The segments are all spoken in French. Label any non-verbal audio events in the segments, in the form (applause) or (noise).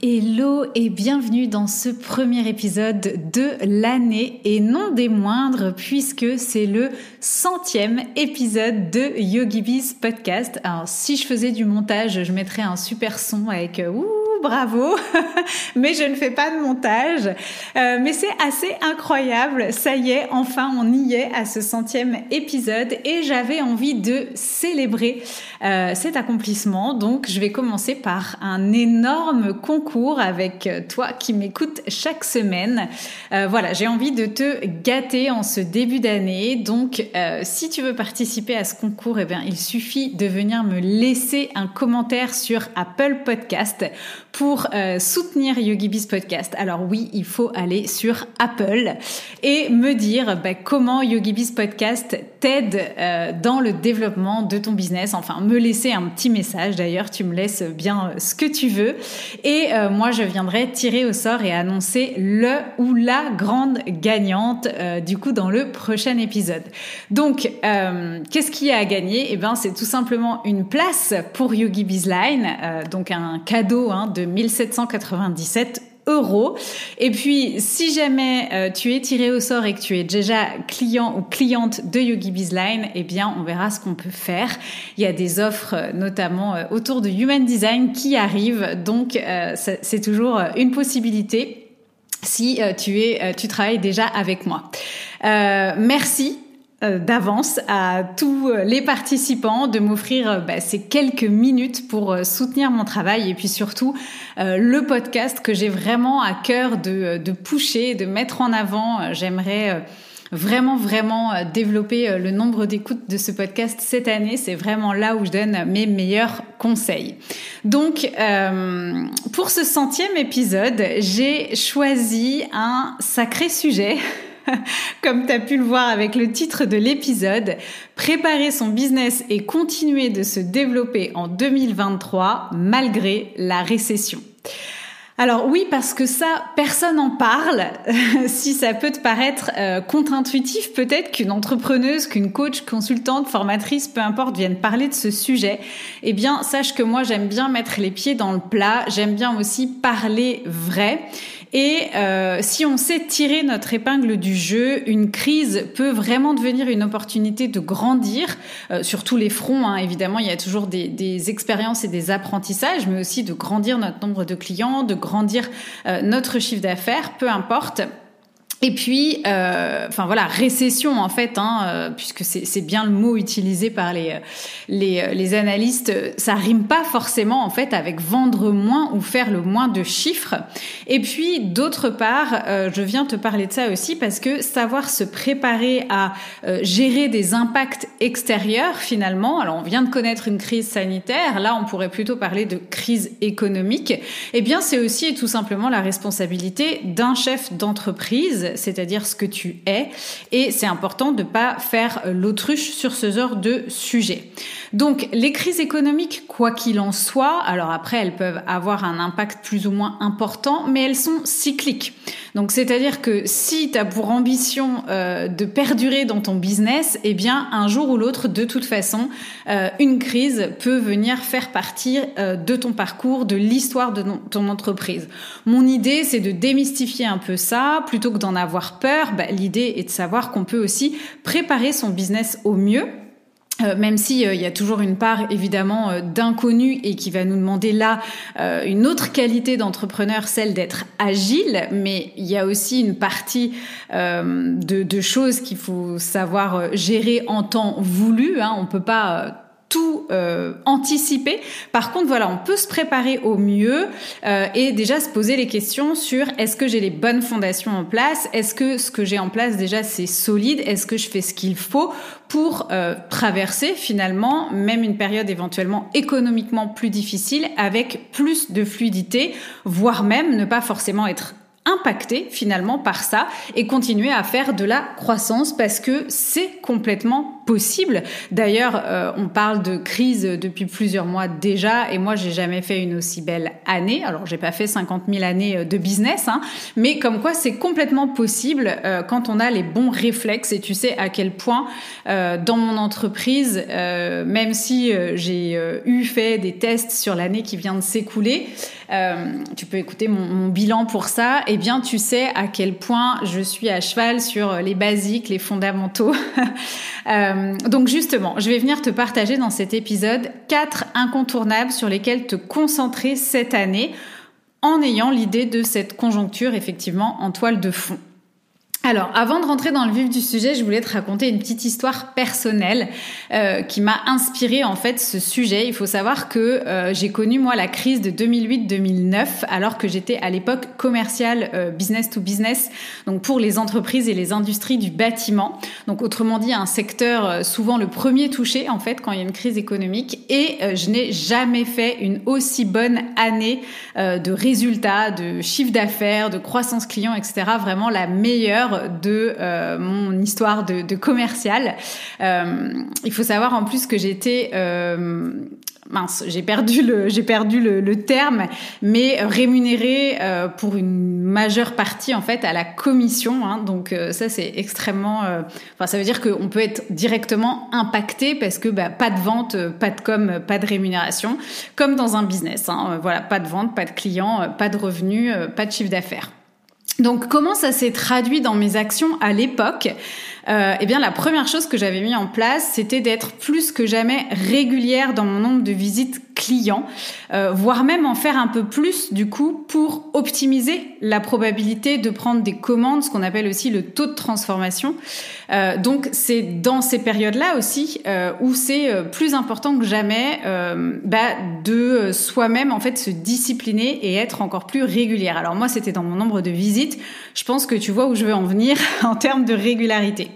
Hello et bienvenue dans ce premier épisode de l'année et non des moindres puisque c'est le centième épisode de YogiBiz Podcast. Alors si je faisais du montage, je mettrais un super son avec euh, ouh bravo, (laughs) mais je ne fais pas de montage. Euh, mais c'est assez incroyable, ça y est, enfin on y est à ce centième épisode et j'avais envie de célébrer euh, cet accomplissement. Donc je vais commencer par un énorme concours avec toi qui m'écoutes chaque semaine. Euh, voilà, j'ai envie de te gâter en ce début d'année. Donc si tu veux participer à ce concours, eh bien, il suffit de venir me laisser un commentaire sur Apple Podcast pour euh, soutenir YogiBiz Podcast. Alors oui, il faut aller sur Apple et me dire bah, comment YogiBiz Podcast t'aide euh, dans le développement de ton business. Enfin, me laisser un petit message. D'ailleurs, tu me laisses bien ce que tu veux. Et euh, moi, je viendrai tirer au sort et annoncer le ou la grande gagnante du coup dans le prochain épisode. Donc, qu'est-ce qu'il y a à gagner? Eh ben, c'est tout simplement une place pour YogiBiz Line, donc un cadeau hein, de 1797 euros. Et puis, si jamais euh, tu es tiré au sort et que tu es déjà client ou cliente de Yogi Bizline, eh bien, on verra ce qu'on peut faire. Il y a des offres, euh, notamment euh, autour de Human Design, qui arrivent. Donc, c'est toujours une possibilité si tu es, tu travailles déjà avec moi. merci d'avance à tous les participants de m'offrir euh, bah, ces quelques minutes pour euh, soutenir mon travail et puis surtout le podcast que j'ai vraiment à cœur de, de pusher, de mettre en avant. J'aimerais vraiment, vraiment développer le nombre d'écoutes de ce podcast cette année. C'est vraiment là où je donne mes meilleurs conseils. Donc, pour ce centième épisode, j'ai choisi un sacré sujet. (laughs) (laughs) Comme tu as pu le voir avec le titre de l'épisode, préparer son business et continuer de se développer en 2023 malgré la récession. Alors oui, parce que ça, personne n'en parle. (laughs) si ça peut te paraître euh, contre-intuitif, peut-être qu'une entrepreneuse, qu'une coach, consultante, formatrice, peu importe, vienne parler de ce sujet. Eh bien, sache que moi, j'aime bien mettre les pieds dans le plat. J'aime bien aussi parler vrai. Et euh, si on sait tirer notre épingle du jeu, une crise peut vraiment devenir une opportunité de grandir euh, sur tous les fronts. Hein. Évidemment, il y a toujours des, des, expériences et des apprentissages, mais aussi de grandir notre nombre de clients, de grandir euh, notre chiffre d'affaires, peu importe. Et puis, euh, enfin voilà, récession en fait, hein, euh, puisque c'est bien le mot utilisé par les, les, les analystes, ça rime pas forcément en fait avec vendre moins ou faire le moins de chiffres. Et puis d'autre part, euh, je viens te parler de ça aussi parce que savoir se préparer à euh, gérer des impacts extérieurs finalement. Alors on vient de connaître une crise sanitaire, là on pourrait plutôt parler de crise économique. Eh bien c'est aussi tout simplement la responsabilité d'un chef d'entreprise c'est-à-dire ce que tu es, et c'est important de ne pas faire l'autruche sur ce genre de sujet. Donc les crises économiques, quoi qu'il en soit, alors après elles peuvent avoir un impact plus ou moins important, mais elles sont cycliques. Donc c'est-à-dire que si tu as pour ambition euh, de perdurer dans ton business, eh bien un jour ou l'autre, de toute façon, euh, une crise peut venir faire partie euh, de ton parcours, de l'histoire de ton entreprise. Mon idée, c'est de démystifier un peu ça, plutôt que d'en avoir peur. Bah, l'idée est de savoir qu'on peut aussi préparer son business au mieux euh, même si euh, il y a toujours une part évidemment euh, d'inconnu et qui va nous demander là une autre qualité d'entrepreneur, celle d'être agile, mais il y a aussi une partie de, choses qu'il faut savoir gérer en temps voulu. Hein. On peut pas tout euh, anticiper. Par contre, voilà, on peut se préparer au mieux euh, et déjà se poser les questions sur est-ce que j'ai les bonnes fondations en place? Est-ce que ce que j'ai en place déjà c'est solide? Est-ce que je fais ce qu'il faut pour euh, traverser finalement même une période éventuellement économiquement plus difficile avec plus de fluidité, voire même ne pas forcément être impacté finalement par ça et continuer à faire de la croissance? Parce que c'est complètement possible. D'ailleurs, euh, on parle de crise depuis plusieurs mois déjà et moi j'ai jamais fait une aussi belle année. Alors j'ai pas fait 50 000 années euh, de business, hein, mais comme quoi c'est complètement possible euh, quand on a les bons réflexes et tu sais à quel point dans mon entreprise, même si j'ai eu fait des tests sur l'année qui vient de s'écouler, tu peux écouter mon, mon bilan pour ça. Eh bien, tu sais à quel point je suis à cheval sur les basiques, les fondamentaux. (laughs) Euh, donc justement, je vais venir te partager dans cet épisode quatre incontournables sur lesquels te concentrer cette année en ayant l'idée de cette conjoncture effectivement en toile de fond. Alors, avant de rentrer dans le vif du sujet, je voulais te raconter une petite histoire personnelle euh, qui m'a inspiré en fait ce sujet. Il faut savoir que euh, j'ai connu moi la crise de 2008-2009 alors que j'étais à l'époque commerciale euh, business to business, donc pour les entreprises et les industries du bâtiment. Donc autrement dit, un secteur euh, souvent le premier touché en fait quand il y a une crise économique. Et euh, je n'ai jamais fait une aussi bonne année de résultats, de chiffre d'affaires, de croissance client, etc. Vraiment la meilleure de euh, mon histoire de, commercial. Euh, il faut savoir en plus que j'étais euh, mince, j'ai perdu le j'ai perdu le, terme, mais rémunéré pour une majeure partie en fait à la commission. Hein, donc ça c'est extrêmement, ça veut dire qu'on peut être directement impacté parce que bah, pas de vente, pas de com, pas de rémunération, comme dans un business. Hein, voilà, pas de vente, pas de clients, pas de revenus, pas de chiffre d'affaires. Donc comment ça s'est traduit dans mes actions à l'époque? Euh, Eh bien la première chose que j'avais mis en place, c'était d'être plus que jamais régulière dans mon nombre de visites clients, euh, voire même en faire un peu plus du coup pour optimiser la probabilité de prendre des commandes, ce qu'on appelle aussi le taux de transformation. Euh, donc c'est dans ces périodes-là aussi euh, où c'est plus important que jamais bah, de soi-même en fait se discipliner et être encore plus régulière. Alors moi c'était dans mon nombre de visites. Je pense que tu vois où je veux en venir (laughs) en termes de régularité.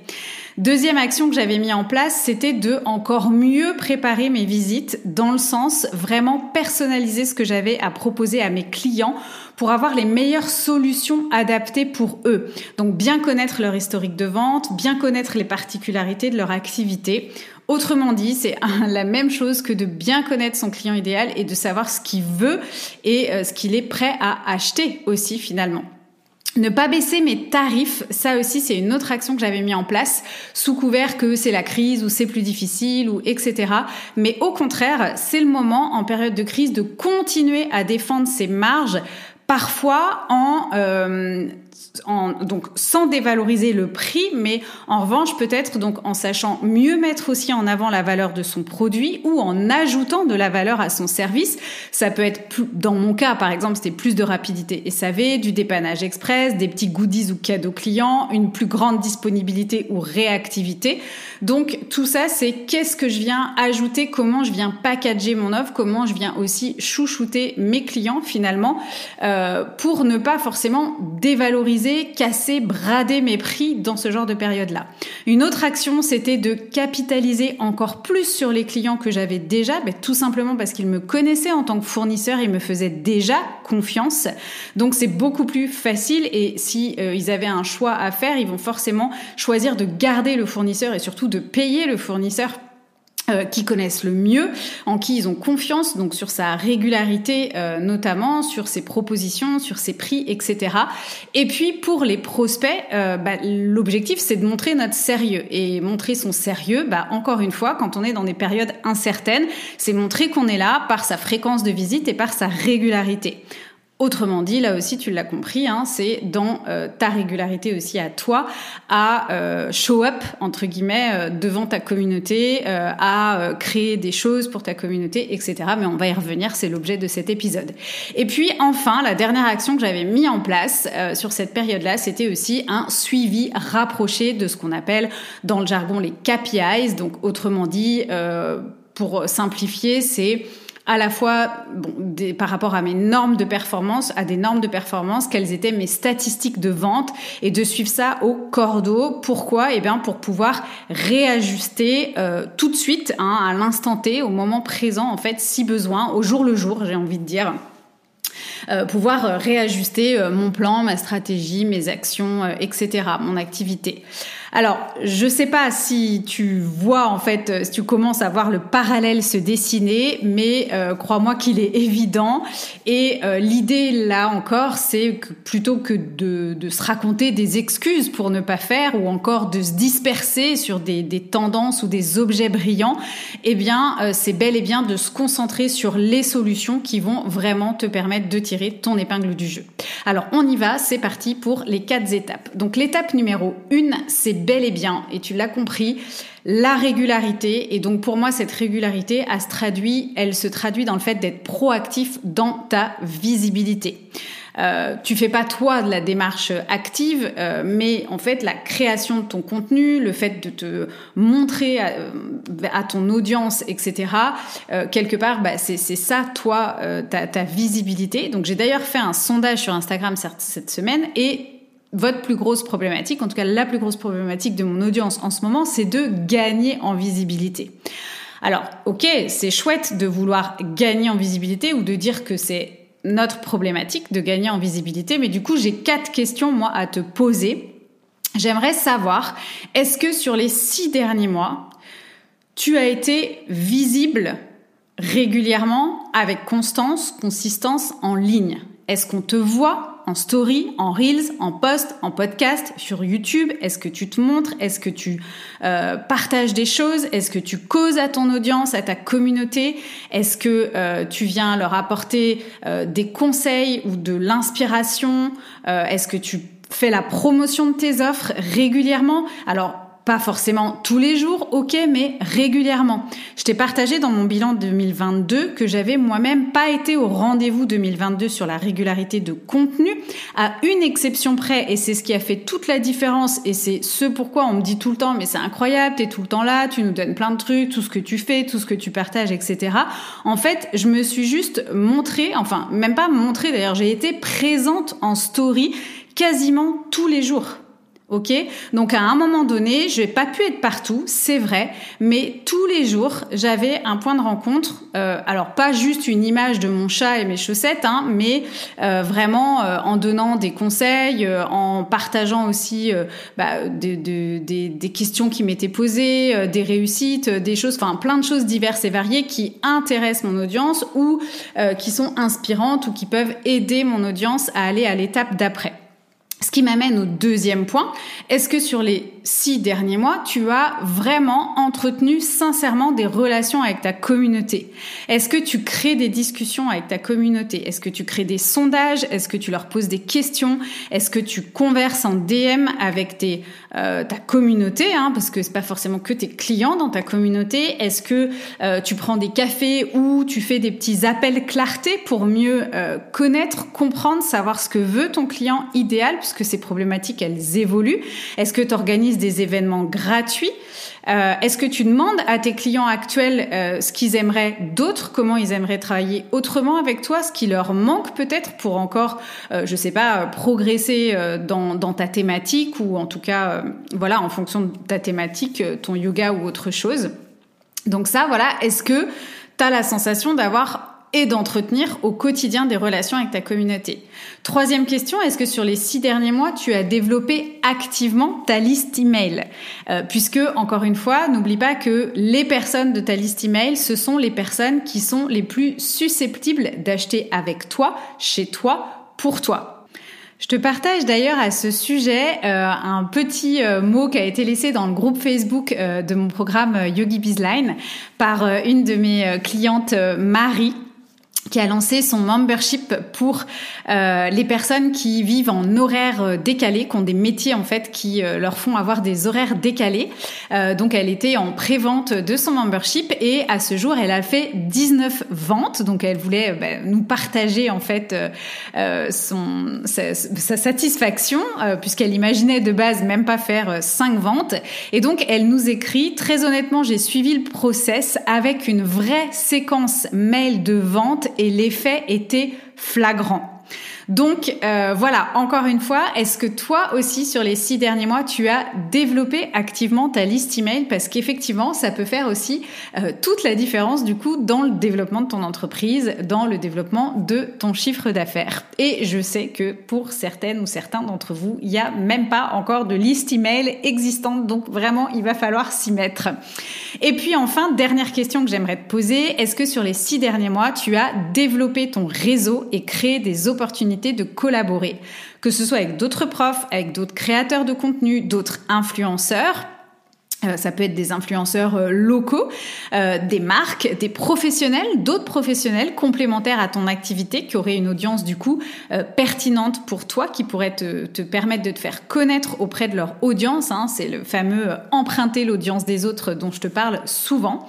Deuxième action que j'avais mis en place, c'était de encore mieux préparer mes visites dans le sens vraiment personnaliser ce que j'avais à proposer à mes clients pour avoir les meilleures solutions adaptées pour eux. Donc bien connaître leur historique de vente, bien connaître les particularités de leur activité. Autrement dit, c'est (laughs) la même chose que de bien connaître son client idéal et de savoir ce qu'il veut et euh, ce qu'il est prêt à acheter aussi finalement. Ne pas baisser mes tarifs, ça aussi c'est une autre action que j'avais mis en place sous couvert que c'est la crise ou c'est plus difficile ou etc. Mais au contraire, c'est le moment en période de crise de continuer à défendre ses marges, parfois en euh, donc sans dévaloriser le prix, mais en revanche peut-être donc en sachant mieux mettre aussi en avant la valeur de son produit ou en ajoutant de la valeur à son service. Ça peut être plus, dans mon cas par exemple, c'était plus de rapidité SAV, du dépannage express, des petits goodies ou cadeaux clients, une plus grande disponibilité ou réactivité. Donc tout ça c'est qu'est-ce que je viens ajouter, comment je viens packager mon offre, comment je viens aussi chouchouter mes clients finalement euh, pour ne pas forcément dévaloriser casser, brader mes prix dans ce genre de période-là. Une autre action, c'était de capitaliser encore plus sur les clients que j'avais déjà, mais tout simplement parce qu'ils me connaissaient en tant que fournisseur, ils me faisaient déjà confiance. Donc c'est beaucoup plus facile et si euh, ils avaient un choix à faire, ils vont forcément choisir de garder le fournisseur et surtout de payer le fournisseur euh, qui connaissent le mieux, en qui ils ont confiance, donc sur sa régularité euh, notamment, sur ses propositions, sur ses prix, etc. Et puis pour les prospects, euh, bah, l'objectif c'est de montrer notre sérieux et montrer son sérieux. Bah, encore une fois, quand on est dans des périodes incertaines, c'est montrer qu'on est là par sa fréquence de visite et par sa régularité. Autrement dit, là aussi, tu l'as compris, hein, c'est dans euh, ta régularité aussi à toi à euh, show up entre guillemets euh, devant ta communauté, à créer des choses pour ta communauté, etc. Mais on va y revenir, c'est l'objet de cet épisode. Et puis enfin, la dernière action que j'avais mis en place sur cette période-là, c'était aussi un suivi rapproché de ce qu'on appelle dans le jargon les KPIs, donc autrement dit pour simplifier, c'est à la fois bon, par rapport à mes normes de performance, à des normes de performance, quelles étaient mes statistiques de vente et de suivre ça au cordeau. Pourquoi? Eh bien pour pouvoir réajuster euh, tout de suite, hein, à l'instant T, au moment présent en fait, si besoin, au jour le jour, j'ai envie de dire. Euh, pouvoir réajuster euh, mon plan, ma stratégie, mes actions, etc., mon activité. Alors, je sais pas si tu vois en fait, euh, si tu commences à voir le parallèle se dessiner, mais euh, crois-moi qu'il est évident. Et euh, l'idée là encore, c'est que plutôt que de, se raconter des excuses pour ne pas faire ou encore de se disperser sur des, des tendances ou des objets brillants, eh bien, c'est bel et bien de se concentrer sur les solutions qui vont vraiment te permettre de tirer ton épingle du jeu. Alors, on y va, c'est parti pour les quatre étapes. Donc, l'étape numéro une, c'est bel et bien, et tu l'as compris, la régularité. Et donc pour moi, cette régularité, elle se traduit, elle se traduit dans le fait d'être proactif dans ta visibilité. Euh, tu fais pas toi de la démarche active, euh, mais en fait la création de ton contenu, le fait de te montrer à, à ton audience, etc. Euh, quelque part, bah, c'est ça toi euh, ta, visibilité. Donc j'ai d'ailleurs fait un sondage sur Instagram cette semaine et votre plus grosse problématique, en tout cas la plus grosse problématique de mon audience en ce moment, c'est de gagner en visibilité. Alors, ok, c'est chouette de vouloir gagner en visibilité ou de dire que c'est notre problématique de gagner en visibilité, mais du coup, j'ai quatre questions, moi, à te poser. J'aimerais savoir, est-ce que sur les six derniers mois, tu as été visible régulièrement, avec constance, consistance, en ligne? Est-ce qu'on te voit en story, en reels, en post, en podcast, sur YouTube. Est-ce que tu te montres? Est-ce que tu euh, partages des choses? Est-ce que tu causes à ton audience, à ta communauté? Est-ce que euh, tu viens leur apporter euh, des conseils ou de l'inspiration? Est-ce que tu fais la promotion de tes offres régulièrement? Alors pas forcément tous les jours, ok, mais régulièrement. Je t'ai partagé dans mon bilan 2022 que j'avais moi-même pas été au rendez-vous 2022 sur la régularité de contenu, à une exception près, et c'est ce qui a fait toute la différence, et c'est ce pourquoi on me dit tout le temps, mais c'est incroyable, t'es tout le temps là, tu nous donnes plein de trucs, tout ce que tu fais, tout ce que tu partages, etc. En fait, je me suis juste montrée, enfin, même pas montrée d'ailleurs, j'ai été présente en story quasiment tous les jours. Ok? Donc à un moment donné, je n'ai pas pu être partout, c'est vrai, mais tous les jours, j'avais un point de rencontre. Euh, alors pas juste une image de mon chat et mes chaussettes, hein, mais euh, vraiment euh, en donnant des conseils, en partageant aussi bah, des, des, des, questions qui m'étaient posées, des réussites, des choses, enfin plein de choses diverses et variées qui intéressent mon audience ou qui sont inspirantes ou qui peuvent aider mon audience à aller à l'étape d'après. Ce qui m'amène au deuxième point. Est-ce que sur les six derniers mois, tu as vraiment entretenu sincèrement des relations avec ta communauté. Est-ce que tu crées des discussions avec ta communauté? Est-ce que tu crées des sondages? Est-ce que tu leur poses des questions? Est-ce que tu converses en DM avec tes, euh, ta communauté hein, Parce que c'est pas forcément que tes clients dans ta communauté? Est-ce que euh, tu prends des cafés ou tu fais des petits appels clarté pour mieux euh, connaître, comprendre, savoir ce que veut ton client idéal que ces problématiques, elles évoluent? Est-ce que tu organises des événements gratuits euh, Est-ce que tu demandes à tes clients actuels euh, ce qu'ils aimeraient d'autres, comment ils aimeraient travailler autrement avec toi, ce qui leur manque peut-être pour encore, euh, je sais pas, progresser dans, dans, ta thématique ou en tout cas, voilà, en fonction de ta thématique, ton yoga ou autre chose. Donc ça, voilà, est-ce que tu as la sensation d'avoir et d'entretenir au quotidien des relations avec ta communauté. Troisième question, est-ce que sur les six derniers mois, tu as développé activement ta liste email? Euh, Puisque, encore une fois, n'oublie pas que les personnes de ta liste email, ce sont les personnes qui sont les plus susceptibles d'acheter avec toi, chez toi, pour toi. Je te partage d'ailleurs à ce sujet euh, un petit euh, mot qui a été laissé dans le groupe Facebook de mon programme Yogi Bizline par une de mes clientes, Marie, qui a lancé son membership pour euh, les personnes qui vivent en horaires euh, décalés, qui ont des métiers en fait qui euh, leur font avoir des horaires décalés. donc elle était en pré-vente de son membership et à ce jour elle a fait 19 ventes. Donc elle voulait bah, nous partager en fait son sa, sa satisfaction puisqu'elle imaginait de base même pas faire 5 ventes. Et donc elle nous écrit très honnêtement j'ai suivi le process avec une vraie séquence mail de vente l'effet était flagrant. Donc euh, voilà, encore une fois, est-ce que toi aussi sur les six derniers mois, tu as développé activement ta liste email? Parce qu'effectivement, ça peut faire aussi euh, toute la différence du coup dans le développement de ton entreprise, dans le développement de ton chiffre d'affaires. Et je sais que pour certaines ou certains d'entre vous, il n'y a même pas encore de liste email existante, donc vraiment, il va falloir s'y mettre. Et puis enfin, dernière question que j'aimerais te poser, est-ce que sur les six derniers mois, tu as développé ton réseau et créé des opportunités de collaborer, que ce soit avec d'autres profs, avec d'autres créateurs de contenu, d'autres influenceurs. Euh, ça peut être des influenceurs euh, locaux, euh, des marques, des professionnels, d'autres professionnels complémentaires à ton activité qui auraient une audience du coup pertinente pour toi, qui pourrait te, te, permettre de te faire connaître auprès de leur audience. Hein. C'est le fameux emprunter l'audience des autres dont je te parle souvent.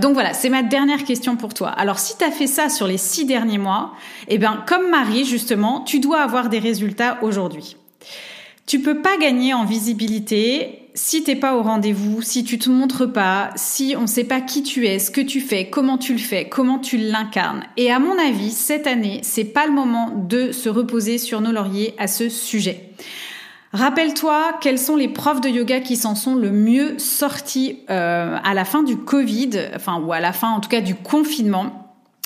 donc voilà, c'est ma dernière question pour toi. Alors si tu as fait ça sur les six derniers mois, eh bien comme Marie justement, tu dois avoir des résultats aujourd'hui. Tu peux pas gagner en visibilité si t'es pas au rendez-vous, si tu te montres pas, si on sait pas qui tu es, ce que tu fais, comment tu le fais, comment tu l'incarnes. Et à mon avis, cette année, c'est pas le moment de se reposer sur nos lauriers à ce sujet. Rappelle-toi quels sont les profs de yoga qui s'en sont le mieux sortis euh, à la fin du Covid, enfin ou à la fin en tout cas du confinement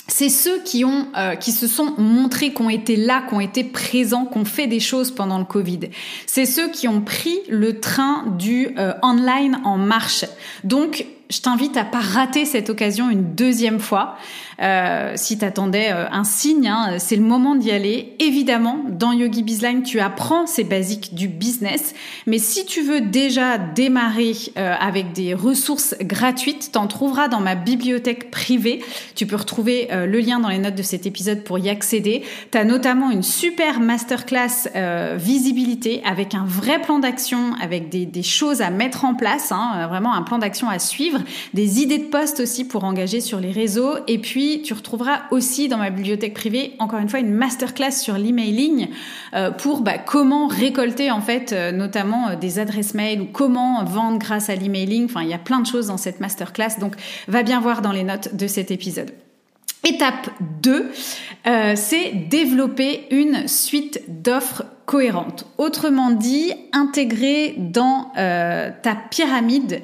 c'est ceux qui ont, euh, qui se sont montrés, qui ont été là, qui ont été présents, qui ont fait des choses pendant le Covid. C'est ceux qui ont pris le train du euh, online en marche. Donc, je t'invite à pas rater cette occasion une deuxième fois. Euh, si t'attendais euh, un signe, hein, c'est le moment d'y aller. Évidemment, dans Yogi Bizline, tu apprends ces basiques du business. Mais si tu veux déjà démarrer euh, avec des ressources gratuites, t'en trouveras dans ma bibliothèque privée. Tu peux retrouver euh, le lien dans les notes de cet épisode pour y accéder. T'as notamment une super masterclass visibilité avec un vrai plan d'action, avec des, des, choses à mettre en place, hein, vraiment un plan d'action à suivre, des idées de poste aussi pour engager sur les réseaux et puis tu retrouveras aussi dans ma bibliothèque privée, encore une fois, une masterclass sur l'emailing euh, pour bah, comment récolter en fait euh, notamment euh, des adresses mail ou comment vendre grâce à l'emailing. Enfin, il y a plein de choses dans cette masterclass, donc va bien voir dans les notes de cet épisode. Étape 2, c'est développer une suite d'offres cohérentes. Autrement dit, intégrer dans ta pyramide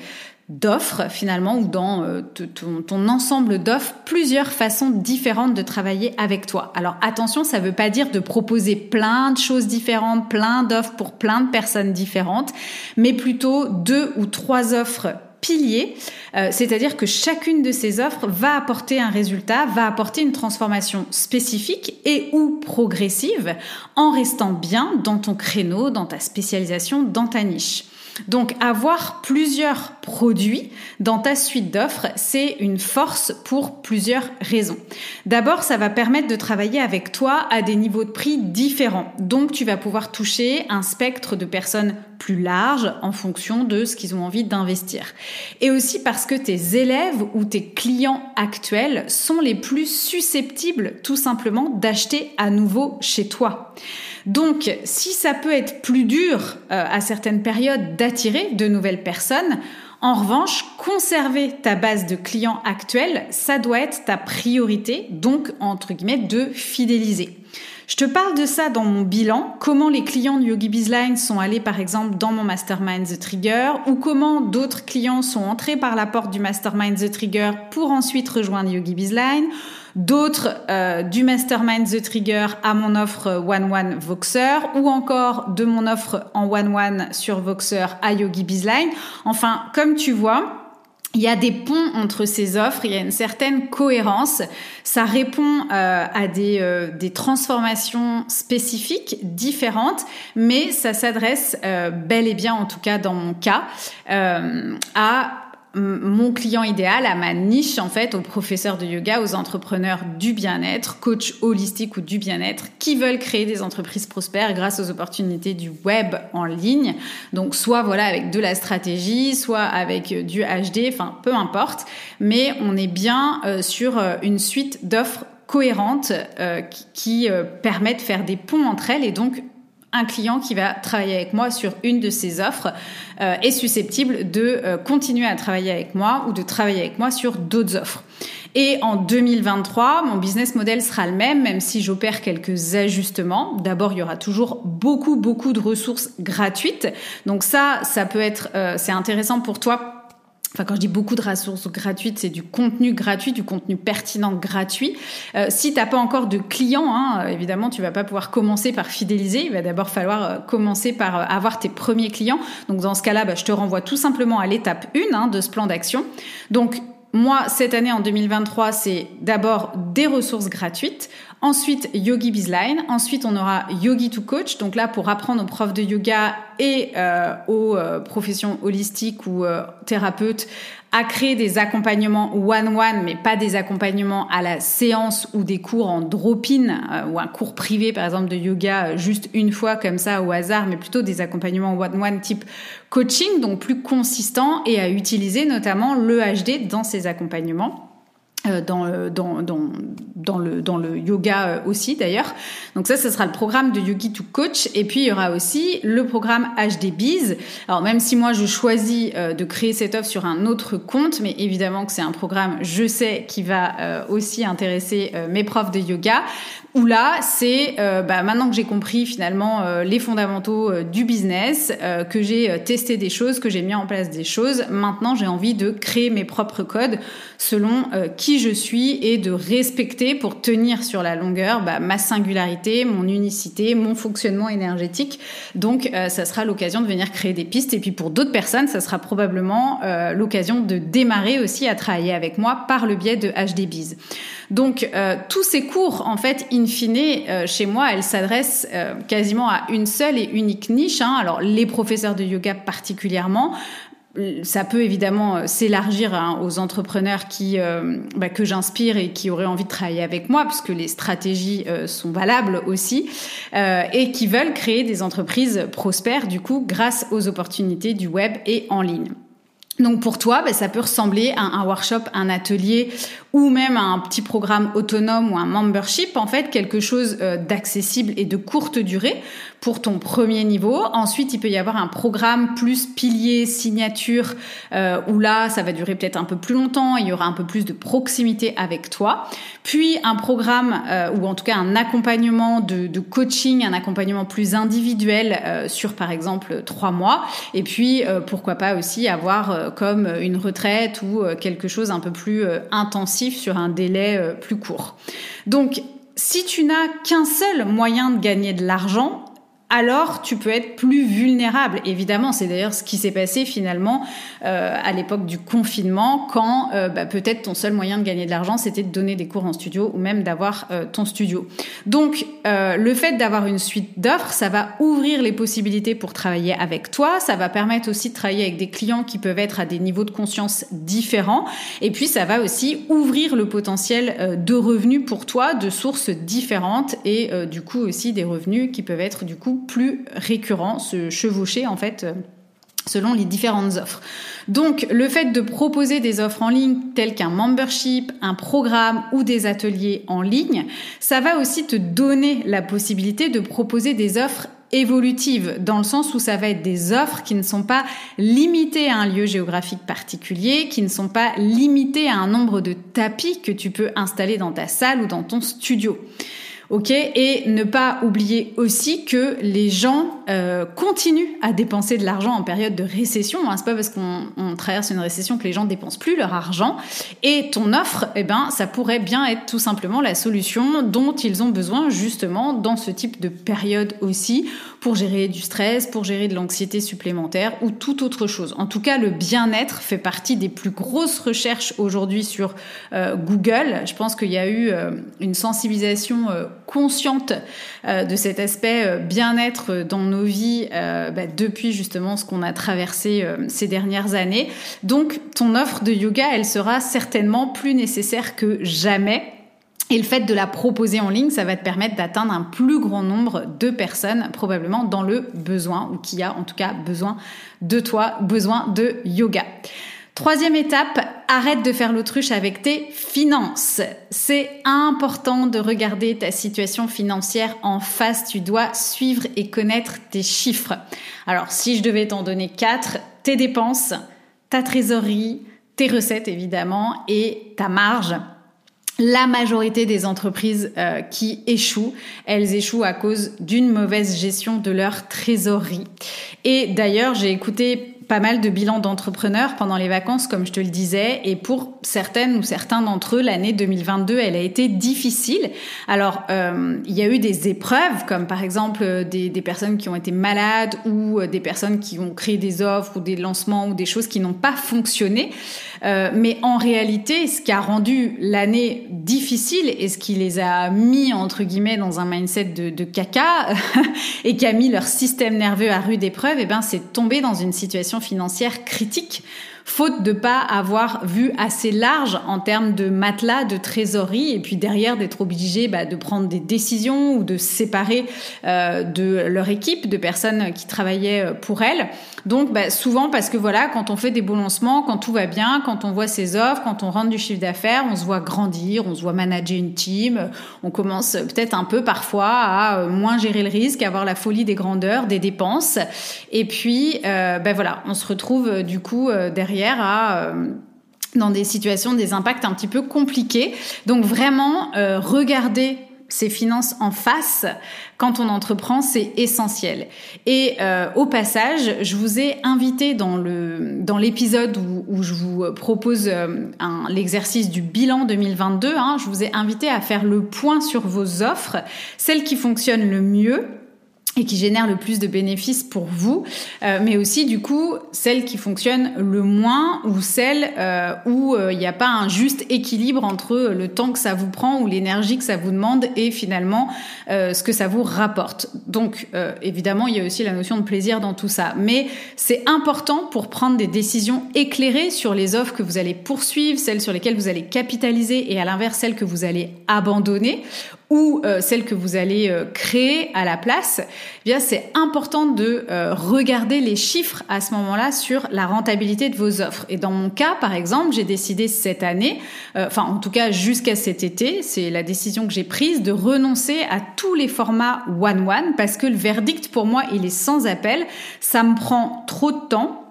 d'offres finalement ou dans euh, ton, ensemble d'offres plusieurs façons différentes de travailler avec toi. Alors attention, ça ne veut pas dire de proposer plein de choses différentes, plein d'offres pour plein de personnes différentes, mais plutôt deux ou trois offres piliers, euh, c'est-à-dire que chacune de ces offres va apporter un résultat, va apporter une transformation spécifique et ou progressive en restant bien dans ton créneau, dans ta spécialisation, dans ta niche. Donc avoir plusieurs produits dans ta suite d'offres, c'est une force pour plusieurs raisons. D'abord, ça va permettre de travailler avec toi à des niveaux de prix différents. Donc tu vas pouvoir toucher un spectre de personnes plus large en fonction de ce qu'ils ont envie d'investir. Et aussi parce que tes élèves ou tes clients actuels sont les plus susceptibles tout simplement d'acheter à nouveau chez toi. Donc, si ça peut être plus dur euh, à certaines périodes d'attirer de nouvelles personnes, en revanche, conserver ta base de clients actuels, ça doit être ta priorité, donc entre guillemets de fidéliser. Je te parle de ça dans mon bilan, comment les clients de Yogi Bizline sont allés par exemple dans mon mastermind The Trigger ou comment d'autres clients sont entrés par la porte du mastermind The Trigger pour ensuite rejoindre Yogi Bizline d'autres euh, du Mastermind The Trigger à mon offre One One Voxer ou encore de mon offre en One One sur Voxer à Yogi Bizline. Enfin, comme tu vois, il y a des ponts entre ces offres, il y a une certaine cohérence. Ça répond euh, à des, euh, des, transformations spécifiques, différentes, mais ça s'adresse bel et bien, en tout cas dans mon cas, à mon client idéal, à ma niche en fait, aux professeurs de yoga, aux entrepreneurs du bien-être, coach holistique ou du bien-être, qui veulent créer des entreprises prospères grâce aux opportunités du web en ligne. Donc soit voilà avec de la stratégie, soit avec du HD, enfin peu importe, mais on est bien euh, sur euh, une suite d'offres cohérentes euh, qui, qui permettent de faire des ponts entre elles et donc un client qui va travailler avec moi sur une de ces offres euh, est susceptible de euh, continuer à travailler avec moi ou de travailler avec moi sur d'autres offres. Et en 2023, mon business model sera le même, même si j'opère quelques ajustements. D'abord, il y aura toujours beaucoup, beaucoup de ressources gratuites. Donc ça, ça peut être, euh, c'est intéressant pour toi Enfin, quand je dis beaucoup de ressources gratuites, c'est du contenu gratuit, du contenu pertinent gratuit. Euh, si t'as pas encore de clients, hein, évidemment, tu vas pas pouvoir commencer par fidéliser. Il va d'abord falloir euh, commencer par euh, avoir tes premiers clients. Donc, dans ce cas-là, bah, je te renvoie tout simplement à l'étape 1 hein, de ce plan d'action. Donc, moi, cette année en 2023, c'est d'abord des ressources gratuites. Ensuite, Yogi Bizline. Ensuite, on aura Yogi to Coach. Donc là, pour apprendre aux profs de yoga et euh, aux euh, professions holistiques ou euh, thérapeutes à créer des accompagnements one-one, mais pas des accompagnements à la séance ou des cours en drop-in ou un cours privé, par exemple, de yoga juste une fois comme ça au hasard, mais plutôt des accompagnements one-one type coaching, donc plus consistants et à utiliser notamment le HD dans ces accompagnements. Euh, dans, dans, dans, dans, le, dans le yoga euh, aussi d'ailleurs. Donc ça, ce sera le programme de Yogi to Coach. Et puis, il y aura aussi le programme HD Biz. Alors même si moi, je choisis euh, de créer cette offre sur un autre compte, mais évidemment que c'est un programme, je sais, qui va aussi intéresser mes profs de yoga. Où là, c'est bah, maintenant que j'ai compris finalement les fondamentaux du business, que j'ai testé des choses, que j'ai mis en place des choses, maintenant j'ai envie de créer mes propres codes selon qui je suis et de respecter pour tenir sur la longueur bah, ma singularité, mon unicité, mon fonctionnement énergétique. Donc euh, ça sera l'occasion de venir créer des pistes et puis pour d'autres personnes, ça sera probablement euh, l'occasion de démarrer aussi à travailler avec moi par le biais de HDBiz. Donc euh, tous ces cours, en fait, fine, chez moi, elles s'adressent quasiment à une seule et unique niche. Hein. Alors les professeurs de yoga particulièrement, ça peut évidemment euh, s'élargir hein, aux entrepreneurs euh, bah, que j'inspire et qui auraient envie de travailler avec moi, puisque les stratégies euh, sont valables aussi, et qui veulent créer des entreprises prospères du coup grâce aux opportunités du web et en ligne. Donc pour toi, bah, ça peut ressembler à un workshop, un atelier ou même à un petit programme autonome ou un membership, en fait quelque chose d'accessible et de courte durée pour ton premier niveau. Ensuite, il peut y avoir un programme plus pilier, signature, euh, où là, ça va durer peut-être un peu plus longtemps, il y aura un peu plus de proximité avec toi. Puis un programme, euh, ou en tout cas un accompagnement de, de coaching, un accompagnement plus individuel euh, sur par exemple trois mois. Et puis, euh, pourquoi pas aussi avoir euh, comme une retraite ou quelque chose un peu plus intensif sur un délai plus court. Donc, si tu n'as qu'un seul moyen de gagner de l'argent, alors tu peux être plus vulnérable. Évidemment, c'est d'ailleurs ce qui s'est passé finalement euh, à l'époque du confinement, quand euh, bah, peut-être ton seul moyen de gagner de l'argent, c'était de donner des cours en studio ou même d'avoir euh, ton studio. Donc, le fait d'avoir une suite d'offres, ça va ouvrir les possibilités pour travailler avec toi. Ça va permettre aussi de travailler avec des clients qui peuvent être à des niveaux de conscience différents. Et puis, ça va aussi ouvrir le potentiel de revenus pour toi de sources différentes et du coup aussi des revenus qui peuvent être du coup plus récurrent, se chevaucher en fait selon les différentes offres. Donc le fait de proposer des offres en ligne telles qu'un membership, un programme ou des ateliers en ligne, ça va aussi te donner la possibilité de proposer des offres évolutives dans le sens où ça va être des offres qui ne sont pas limitées à un lieu géographique particulier, qui ne sont pas limitées à un nombre de tapis que tu peux installer dans ta salle ou dans ton studio. Ok, et ne pas oublier aussi que les gens euh, continuent à dépenser de l'argent en période de récession. Hein. C'est pas parce qu'on traverse une récession que les gens dépensent plus leur argent. Et ton offre, eh ben, ça pourrait bien être tout simplement la solution dont ils ont besoin justement dans ce type de période aussi pour gérer du stress, pour gérer de l'anxiété supplémentaire ou toute autre chose. En tout cas, le bien-être fait partie des plus grosses recherches aujourd'hui sur euh, Google. Je pense qu'il y a eu euh, une sensibilisation consciente de cet aspect bien-être dans nos nos vies euh, bah, depuis justement ce qu'on a traversé euh, ces dernières années. Donc ton offre de yoga, elle sera certainement plus nécessaire que jamais. Et le fait de la proposer en ligne, ça va te permettre d'atteindre un plus grand nombre de personnes, probablement dans le besoin, ou qui a en tout cas besoin de toi, besoin de yoga. Troisième étape, arrête de faire l'autruche avec tes finances. C'est important de regarder ta situation financière en face. Tu dois suivre et connaître tes chiffres. Alors, si je devais t'en donner quatre, tes dépenses, ta trésorerie, tes recettes évidemment et ta marge. La majorité des entreprises euh, qui échouent, elles échouent à cause d'une mauvaise gestion de leur trésorerie. Et d'ailleurs, j'ai écouté pas mal de bilans d'entrepreneurs pendant les vacances, comme je te le disais, et pour certaines ou certains d'entre eux, l'année 2022, elle a été difficile. Alors, euh, il y a eu des épreuves, comme par exemple euh, des, personnes qui ont été malades ou euh, des personnes qui ont créé des offres ou des lancements ou des choses qui n'ont pas fonctionné. Mais en réalité, ce qui a rendu l'année difficile et ce qui les a mis entre guillemets dans un mindset de, caca (laughs) et qui a mis leur système nerveux à rude épreuve, eh ben, c'est tomber dans une situation financière critique faute de pas avoir vu assez large en termes de matelas, de trésorerie, et puis derrière d'être obligé bah, de prendre des décisions ou de séparer euh, de leur équipe, de personnes qui travaillaient euh, pour elles. Donc bah, souvent parce que voilà, quand on fait des bons lancements, quand tout va bien, quand on voit ses offres, quand on rentre du chiffre d'affaires, on se voit grandir, on se voit manager une team, on commence peut-être un peu parfois à euh, moins gérer le risque, à avoir la folie des grandeurs, des dépenses, et puis euh, ben voilà, on se retrouve du coup derrière à euh, dans des situations, des impacts un petit peu compliqués. Donc vraiment, euh, regarder ses finances en face quand on entreprend, c'est essentiel. Et euh, au passage, je vous ai invité dans le dans l'épisode où, je vous propose un l'exercice du bilan 2022. Hein, je vous ai invité à faire le point sur vos offres, celles qui fonctionnent le mieux et qui génère le plus de bénéfices pour vous, euh, mais aussi du coup celles qui fonctionnent le moins ou celles euh, où euh, il n'y a pas un juste équilibre entre le temps que ça vous prend ou l'énergie que ça vous demande et finalement ce que ça vous rapporte. Donc évidemment il y a aussi la notion de plaisir dans tout ça, mais c'est important pour prendre des décisions éclairées sur les offres que vous allez poursuivre, celles sur lesquelles vous allez capitaliser et à l'inverse celles que vous allez abandonner ou euh, celle que vous allez euh, créer à la place, eh bien c'est important de euh, regarder les chiffres à ce moment-là sur la rentabilité de vos offres. Et dans mon cas, par exemple, j'ai décidé cette année, enfin en tout cas jusqu'à cet été, c'est la décision que j'ai prise de renoncer à tous les formats one-one parce que le verdict pour moi il est sans appel. Ça me prend trop de temps.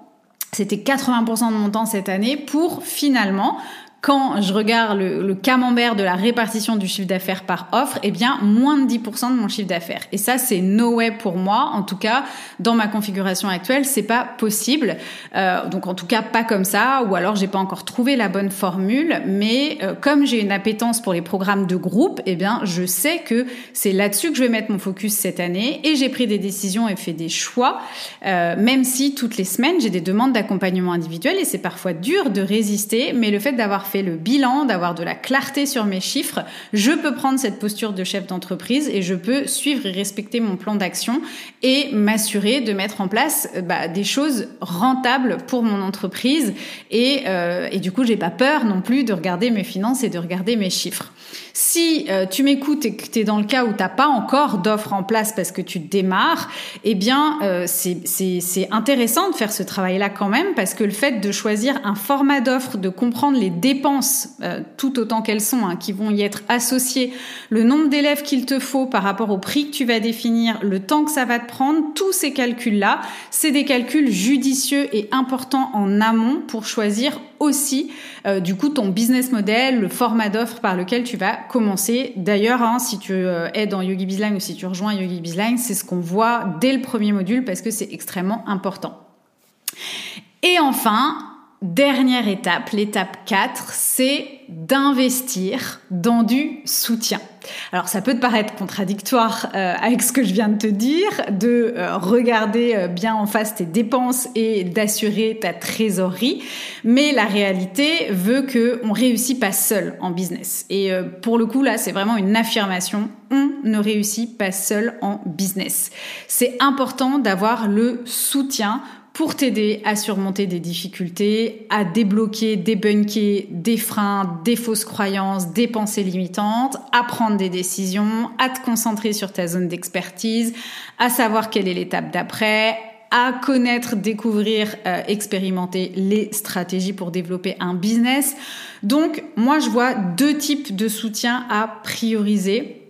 C'était 80% de mon temps cette année pour finalement quand je regarde le, camembert de la répartition du chiffre d'affaires par offre, eh bien, moins de 10% de mon chiffre d'affaires. Et ça, c'est no way pour moi. En tout cas, dans ma configuration actuelle, c'est pas possible. Euh, donc, en tout cas, pas comme ça. Ou alors, j'ai pas encore trouvé la bonne formule. Mais euh, comme j'ai une appétence pour les programmes de groupe, eh bien, je sais que c'est là-dessus que je vais mettre mon focus cette année. Et j'ai pris des décisions et fait des choix. Euh, même si toutes les semaines, j'ai des demandes d'accompagnement individuel et c'est parfois dur de résister. Mais le fait d'avoir le bilan, d'avoir de la clarté sur mes chiffres, je peux prendre cette posture de chef d'entreprise et je peux suivre et respecter mon plan d'action et m'assurer de mettre en place euh, bah, des choses rentables pour mon entreprise et, euh, et du coup j'ai pas peur non plus de regarder mes finances et de regarder mes chiffres. Si euh, tu m'écoutes et que tu es dans le cas où tu pas encore d'offre en place parce que tu démarres, eh bien, euh, c'est intéressant de faire ce travail-là quand même parce que le fait de choisir un format d'offre, de comprendre les dépenses euh, tout autant qu'elles sont, hein, qui vont y être associées, le nombre d'élèves qu'il te faut par rapport au prix que tu vas définir, le temps que ça va te prendre, tous ces calculs-là, c'est des calculs judicieux et importants en amont pour choisir aussi euh, du coup ton business model, le format d'offre par lequel tu vas commencer. D'ailleurs, hein, si tu euh, es dans Yogi Bizline ou si tu rejoins Yogi Bizline, c'est ce qu'on voit dès le premier module parce que c'est extrêmement important. Et enfin, dernière étape, l'étape 4, c'est d'investir dans du soutien. Alors ça peut te paraître contradictoire euh, avec ce que je viens de te dire, de euh, regarder euh, bien en face tes dépenses et d'assurer ta trésorerie, mais la réalité veut que on réussit pas seul en business. Et pour le coup là, c'est vraiment une affirmation. On ne réussit pas seul en business. C'est important d'avoir le soutien pour t'aider à surmonter des difficultés, à débloquer, débunker des freins, des fausses croyances, des pensées limitantes, à prendre des décisions, à te concentrer sur ta zone d'expertise, à savoir quelle est l'étape d'après, à connaître, découvrir, euh, expérimenter les stratégies pour développer un business. Donc, moi, je vois deux types de soutien à prioriser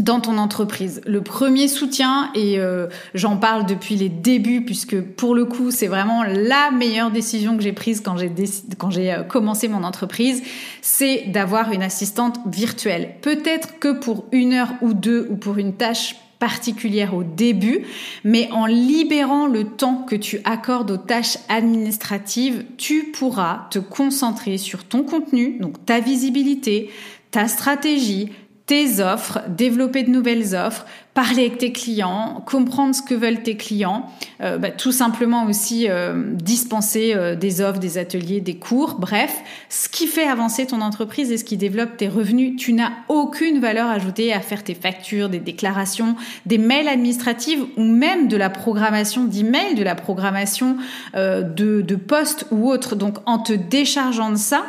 dans ton entreprise. Le premier soutien, et euh, j'en parle depuis les débuts, puisque pour le coup, c'est vraiment la meilleure décision que j'ai prise quand j'ai quand j'ai euh, commencé mon entreprise, c'est d'avoir une assistante virtuelle. Peut-être que pour une heure ou deux ou pour une tâche particulière au début, mais en libérant le temps que tu accordes aux tâches administratives, tu pourras te concentrer sur ton contenu, donc ta visibilité, ta stratégie, tes offres, développer de nouvelles offres, parler avec tes clients, comprendre ce que veulent tes clients, euh, bah, tout simplement aussi euh, dispenser euh, des offres, des ateliers, des cours, bref, ce qui fait avancer ton entreprise et ce qui développe tes revenus. Tu n'as aucune valeur ajoutée à faire tes factures, des déclarations, des mails administratifs ou même de la programmation d'emails, de la programmation de, de postes ou autre. Donc en te déchargeant de ça,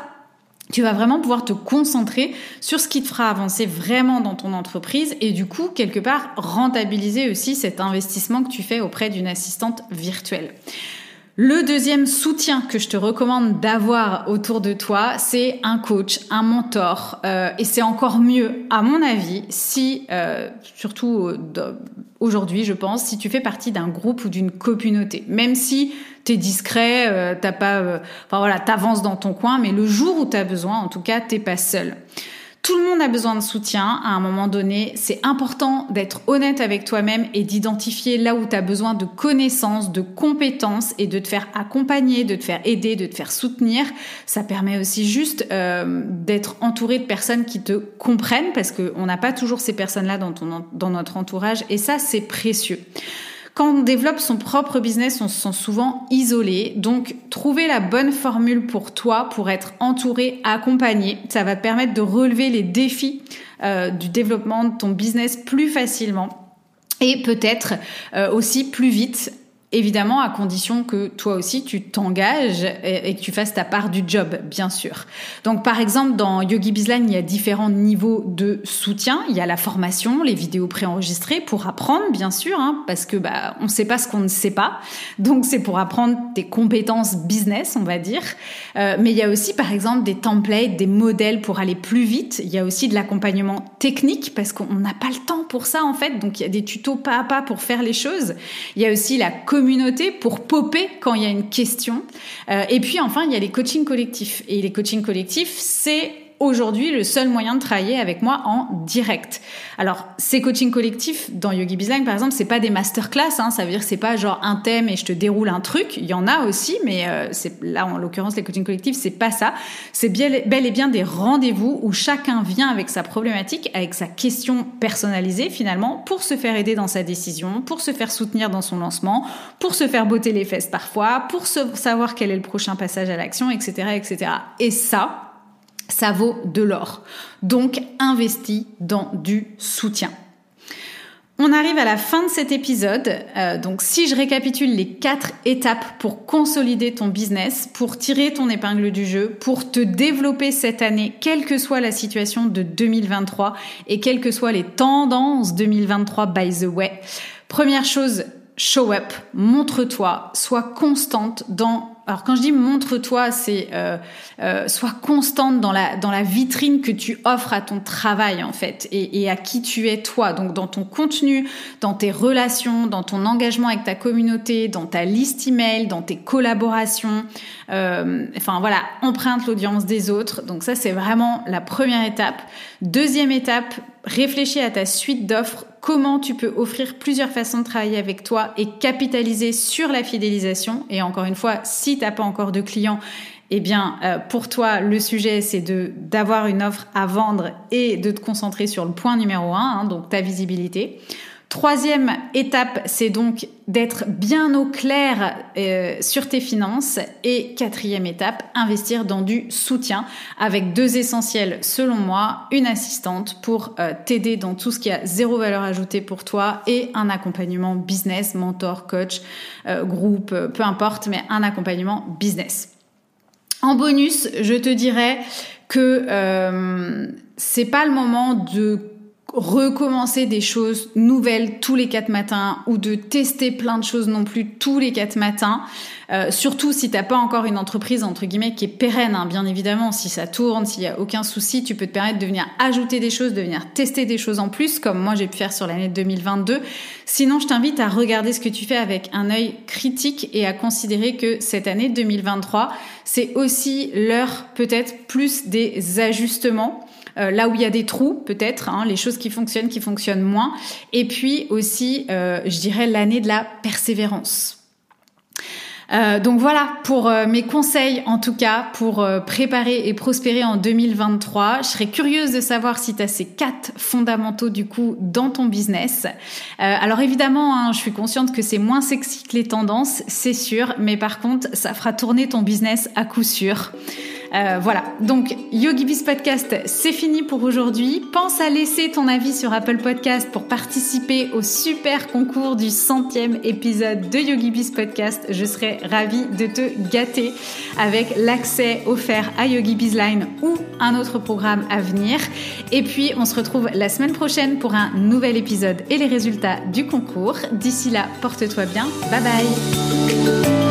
tu vas vraiment pouvoir te concentrer sur ce qui te fera avancer vraiment dans ton entreprise et du coup, quelque part, rentabiliser aussi cet investissement que tu fais auprès d'une assistante virtuelle. Le deuxième soutien que je te recommande d'avoir autour de toi, c'est un coach, un mentor, euh, et c'est encore mieux, à mon avis, si, euh, surtout euh, aujourd'hui, je pense, si tu fais partie d'un groupe ou d'une communauté, même si t'es discret, euh, t'as pas, euh, enfin voilà, t'avances dans ton coin, mais le jour où t'as besoin, en tout cas, t'es pas seul. Tout le monde a besoin de soutien à un moment donné. C'est important d'être honnête avec toi-même et d'identifier là où tu as besoin de connaissances, de compétences et de te faire accompagner, de te faire aider, de te faire soutenir. Ça permet aussi juste euh, d'être entouré de personnes qui te comprennent parce qu'on n'a pas toujours ces personnes-là dans, dans notre entourage et ça, c'est précieux. Quand on développe son propre business, on se sent souvent isolé. Donc, trouver la bonne formule pour toi, pour être entouré, accompagné, ça va te permettre de relever les défis euh, du développement de ton business plus facilement et peut-être euh, aussi plus vite Évidemment, à condition que toi aussi tu t'engages et, que tu fasses ta part du job, bien sûr. Donc, par exemple, dans Yogi Bizline, il y a différents niveaux de soutien. Il y a la formation, les vidéos préenregistrées pour apprendre, bien sûr, hein, parce que bah on ne sait pas ce qu'on ne sait pas. Donc, c'est pour apprendre tes compétences business, on va dire. Euh, mais il y a aussi, par exemple, des templates, des modèles pour aller plus vite. Il y a aussi de l'accompagnement technique parce qu'on n'a pas le temps pour ça en fait. Donc, il y a des tutos pas à pas pour faire les choses. Il y a aussi la communication pour popper quand il y a une question. Euh, et puis enfin, il y a les coachings collectifs. Et les coachings collectifs, c'est aujourd'hui le seul moyen de travailler avec moi en direct. Alors, ces coachings collectifs dans Yogi Bizline, par exemple, c'est pas des masterclass, hein, ça veut dire que c'est pas genre un thème et je te déroule un truc. Il y en a aussi, mais euh, là en l'occurrence les coachings collectifs, c'est pas ça. C'est bel et bien des rendez-vous où chacun vient avec sa problématique, avec sa question personnalisée finalement, pour se faire aider dans sa décision, pour se faire soutenir dans son lancement, pour se faire botter les fesses parfois, pour savoir quel est le prochain passage à l'action, etc., etc. Et ça, ça vaut de l'or. Donc investis dans du soutien. On arrive à la fin de cet épisode. Euh, donc si je récapitule les quatre étapes pour consolider ton business, pour tirer ton épingle du jeu, pour te développer cette année, quelle que soit la situation de 2023 et quelles que soient les tendances 2023 by the way. Première chose, show up, montre-toi, sois constante dans alors quand je dis montre-toi, c'est euh, euh, sois constante dans la vitrine que tu offres à ton travail en fait et, et, à qui tu es toi. Donc dans ton contenu, dans tes relations, dans ton engagement avec ta communauté, dans ta liste email, dans tes collaborations. Euh, enfin voilà, emprunte l'audience des autres. Donc ça c'est vraiment la première étape. Deuxième étape, réfléchis à ta suite d'offres comment tu peux offrir plusieurs façons de travailler avec toi et capitaliser sur la fidélisation. Et encore une fois, si tu n'as pas encore de clients, eh bien, euh, pour toi, le sujet, c'est d'avoir une offre à vendre et de te concentrer sur le point numéro un, hein, donc ta visibilité. Troisième étape, c'est donc d'être bien au clair euh, sur tes finances. Et quatrième étape, investir dans du soutien avec deux essentiels selon moi, une assistante pour euh, t'aider dans tout ce qui a zéro valeur ajoutée pour toi et un accompagnement business, mentor, coach, groupe, peu importe, mais un accompagnement business. En bonus, je te dirais que euh, c'est pas le moment de recommencer des choses nouvelles tous les quatre matins ou de tester plein de choses non plus tous les quatre matins. Euh, surtout si t'as pas encore une entreprise entre guillemets qui est pérenne, hein, bien évidemment. Si ça tourne, s'il y a aucun souci, tu peux te permettre de venir ajouter des choses, de venir tester des choses en plus, comme moi j'ai pu faire sur l'année 2022. Sinon, je t'invite à regarder ce que tu fais avec un œil critique et à considérer que cette année 2023, c'est aussi l'heure peut-être plus des ajustements. Euh, là où il y a des trous peut-être, hein, les choses qui fonctionnent, qui fonctionnent moins, et puis aussi, euh, je dirais, l'année de la persévérance. Euh, donc voilà pour euh, mes conseils en tout cas pour euh, préparer et prospérer en 2023. Je serais curieuse de savoir si tu as ces quatre fondamentaux du coup dans ton business. alors évidemment, hein, je suis consciente que c'est moins sexy que les tendances, c'est sûr, mais par contre, ça fera tourner ton business à coup sûr. Euh, voilà, donc YogiBiz Podcast, c'est fini pour aujourd'hui. Pense à laisser ton avis sur Apple Podcast pour participer au super concours du centième épisode de YogiBiz Podcast. Je serai ravie de te gâter avec l'accès offert à YogiBiz Line ou un autre programme à venir. Et puis, on se retrouve la semaine prochaine pour un nouvel épisode et les résultats du concours. D'ici là, porte-toi bien. Bye bye